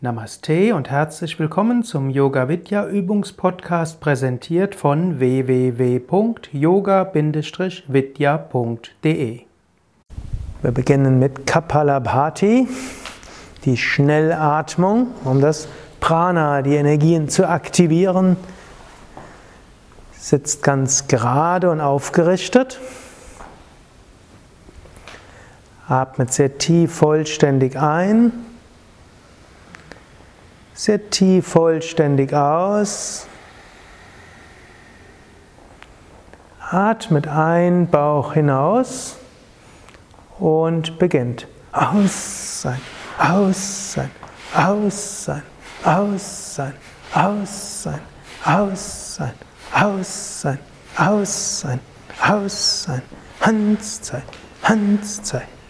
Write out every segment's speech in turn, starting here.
Namaste und herzlich willkommen zum Yoga Vidya Übungspodcast präsentiert von www.yoga-vidya.de. Wir beginnen mit Kapalabhati, die Schnellatmung, um das Prana, die Energien zu aktivieren. Sitzt ganz gerade und aufgerichtet. Atmet sehr tief vollständig ein. Sehr tief vollständig aus. Atmet ein, Bauch hinaus und beginnt. Aus sein, aus sein, aus sein, aus sein, aus sein, aus sein, aus sein, aus sein, aus sein, Handzeit, Handzeit.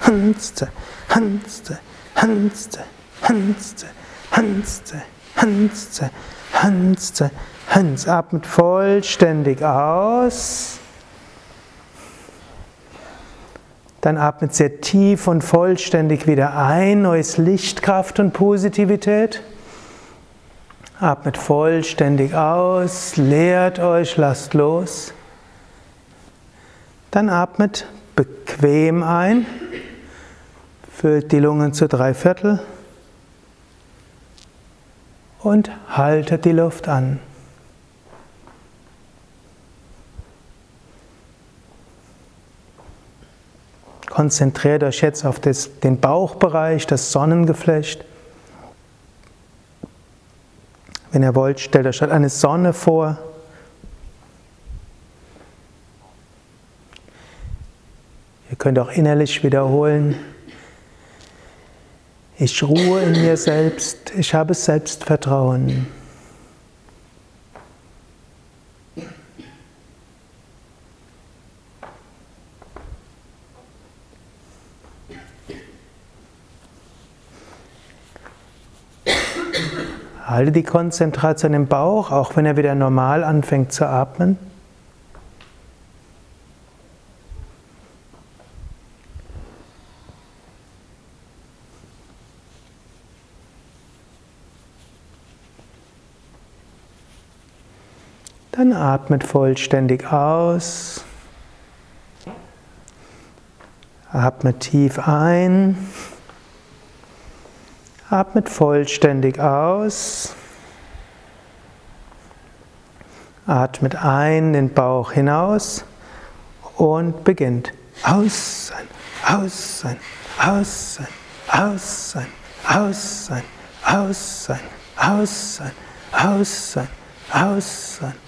Hanste, Hanste, Hanste, Hanste, Hanste, Hanste, Hanste, Hans. Atmet vollständig aus. Dann atmet sehr tief und vollständig wieder ein. Neues Licht, Kraft und Positivität. Atmet vollständig aus. Leert euch, lasst los. Dann atmet bequem ein. Füllt die Lungen zu drei Viertel und haltet die Luft an. Konzentriert euch jetzt auf das, den Bauchbereich, das Sonnengeflecht. Wenn ihr wollt, stellt euch eine Sonne vor. Ihr könnt auch innerlich wiederholen. Ich ruhe in mir selbst, ich habe Selbstvertrauen. Halte die Konzentration im Bauch, auch wenn er wieder normal anfängt zu atmen. Dann atmet vollständig aus. Atmet tief ein. Atmet vollständig aus. Atmet ein, den Bauch hinaus und beginnt. Aus sein, aus sein, aus sein, aus sein, aus sein, aus sein, aus sein, aus sein, aus sein.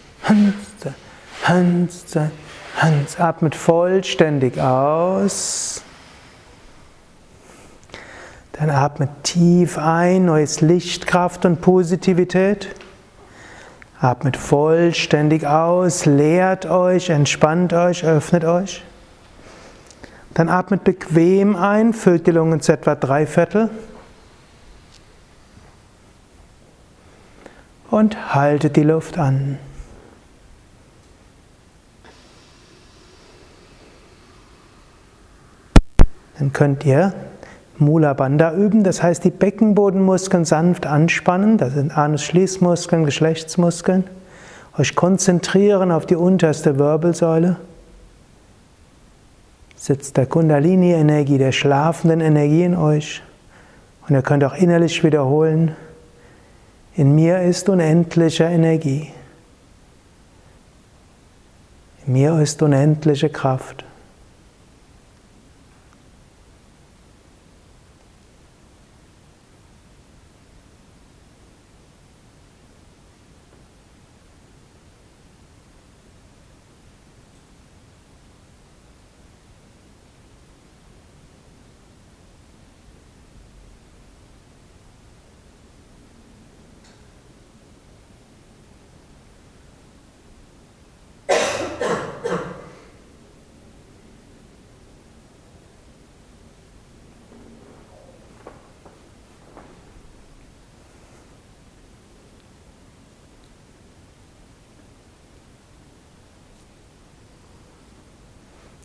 Hanszeit, Hans, Hans, atmet vollständig aus. Dann atmet tief ein, neues Licht, Kraft und Positivität. Atmet vollständig aus, leert euch, entspannt euch, öffnet euch. Dann atmet bequem ein, füllt die Lungen zu etwa drei Viertel. Und haltet die Luft an. Dann könnt ihr Mula Bandha üben, das heißt die Beckenbodenmuskeln sanft anspannen, das sind Anus-Schließmuskeln, Geschlechtsmuskeln, euch konzentrieren auf die unterste Wirbelsäule. sitzt der Kundalini-Energie, der schlafenden Energie in euch. Und ihr könnt auch innerlich wiederholen, in mir ist unendliche Energie. In mir ist unendliche Kraft.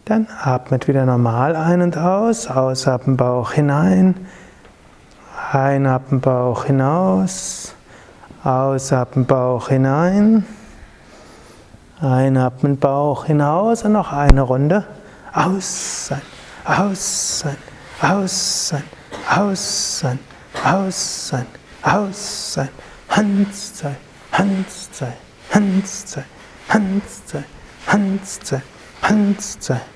Dann atmet wieder normal ein und aus, ausatmen Bauch hinein, einatmen Bauch hinaus, ausatmen Bauch hinein, einatmen Bauch hinaus und noch eine Runde. Aus sein, aus sein, aus sein, aus sein, aus sein, aus sein, Hans sein, Hans sein, Hans sein, Hans sein, Hans sein, Hans sein.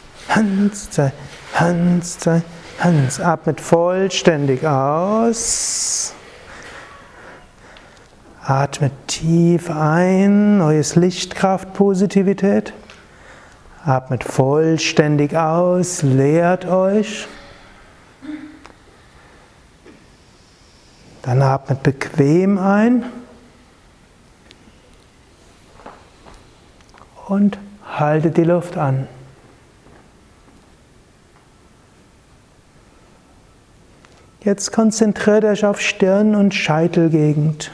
Atmet vollständig aus. Atmet tief ein, neues Lichtkraft, Positivität. Atmet vollständig aus, leert euch. Dann atmet bequem ein. Und haltet die Luft an. Jetzt konzentriert euch auf Stirn und Scheitelgegend.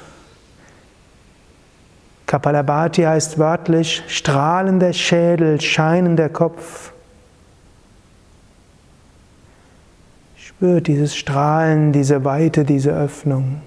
Kapalabhati heißt wörtlich strahlender Schädel, scheinender Kopf. Spürt dieses Strahlen, diese Weite, diese Öffnung.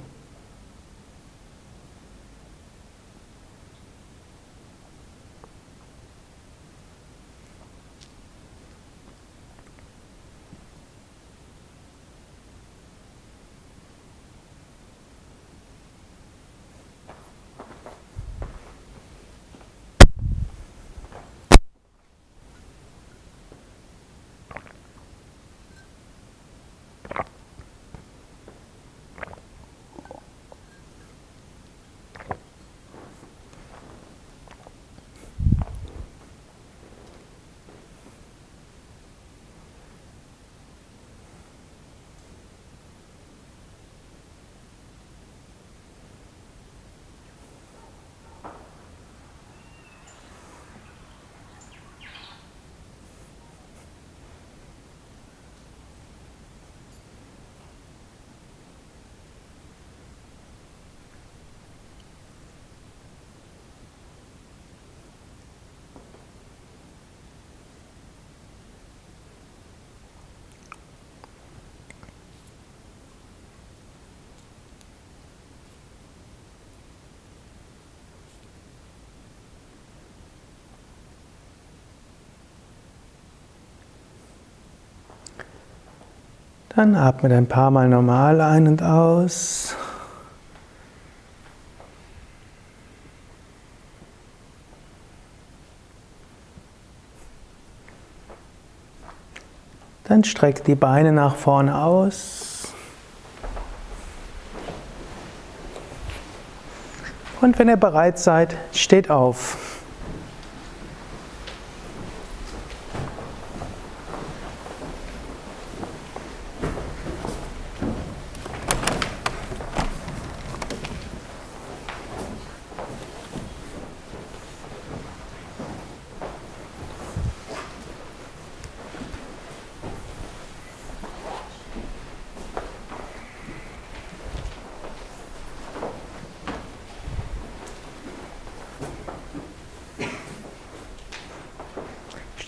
Dann atmet ein paar Mal normal ein und aus. Dann streckt die Beine nach vorne aus. Und wenn ihr bereit seid, steht auf.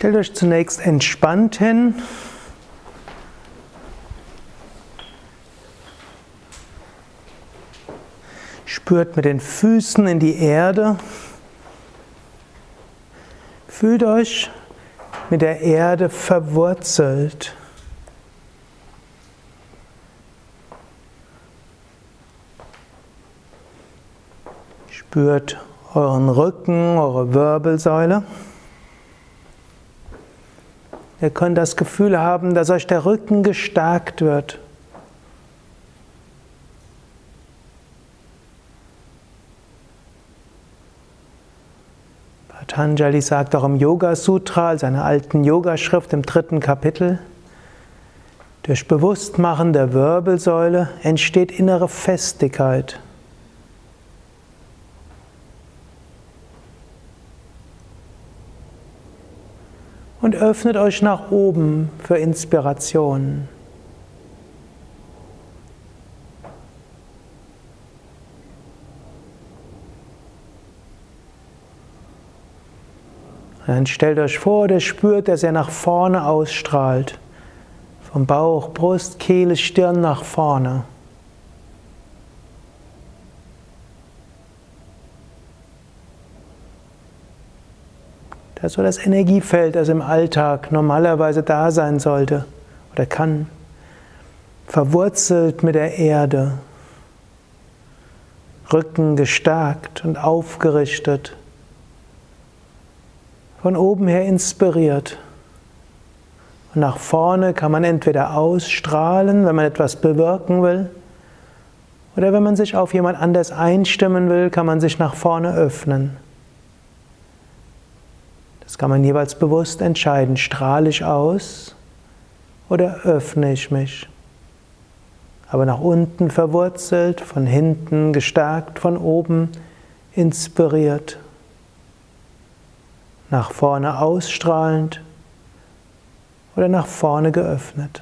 Stellt euch zunächst entspannt hin. Spürt mit den Füßen in die Erde. Fühlt euch mit der Erde verwurzelt. Spürt euren Rücken, eure Wirbelsäule. Ihr könnt das Gefühl haben, dass euch der Rücken gestärkt wird. Patanjali sagt auch im Yoga Sutra, seiner alten Yogaschrift im dritten Kapitel, durch Bewusstmachen der Wirbelsäule entsteht innere Festigkeit. Und öffnet euch nach oben für Inspiration. Dann stellt euch vor, der spürt, dass er nach vorne ausstrahlt. Vom Bauch, Brust, Kehle, Stirn nach vorne. Das ist so das Energiefeld, das im Alltag normalerweise da sein sollte oder kann. Verwurzelt mit der Erde. Rücken gestärkt und aufgerichtet. Von oben her inspiriert. Und nach vorne kann man entweder ausstrahlen, wenn man etwas bewirken will, oder wenn man sich auf jemand anders einstimmen will, kann man sich nach vorne öffnen. Das kann man jeweils bewusst entscheiden. Strahle ich aus oder öffne ich mich? Aber nach unten verwurzelt, von hinten gestärkt, von oben inspiriert. Nach vorne ausstrahlend oder nach vorne geöffnet.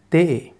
day.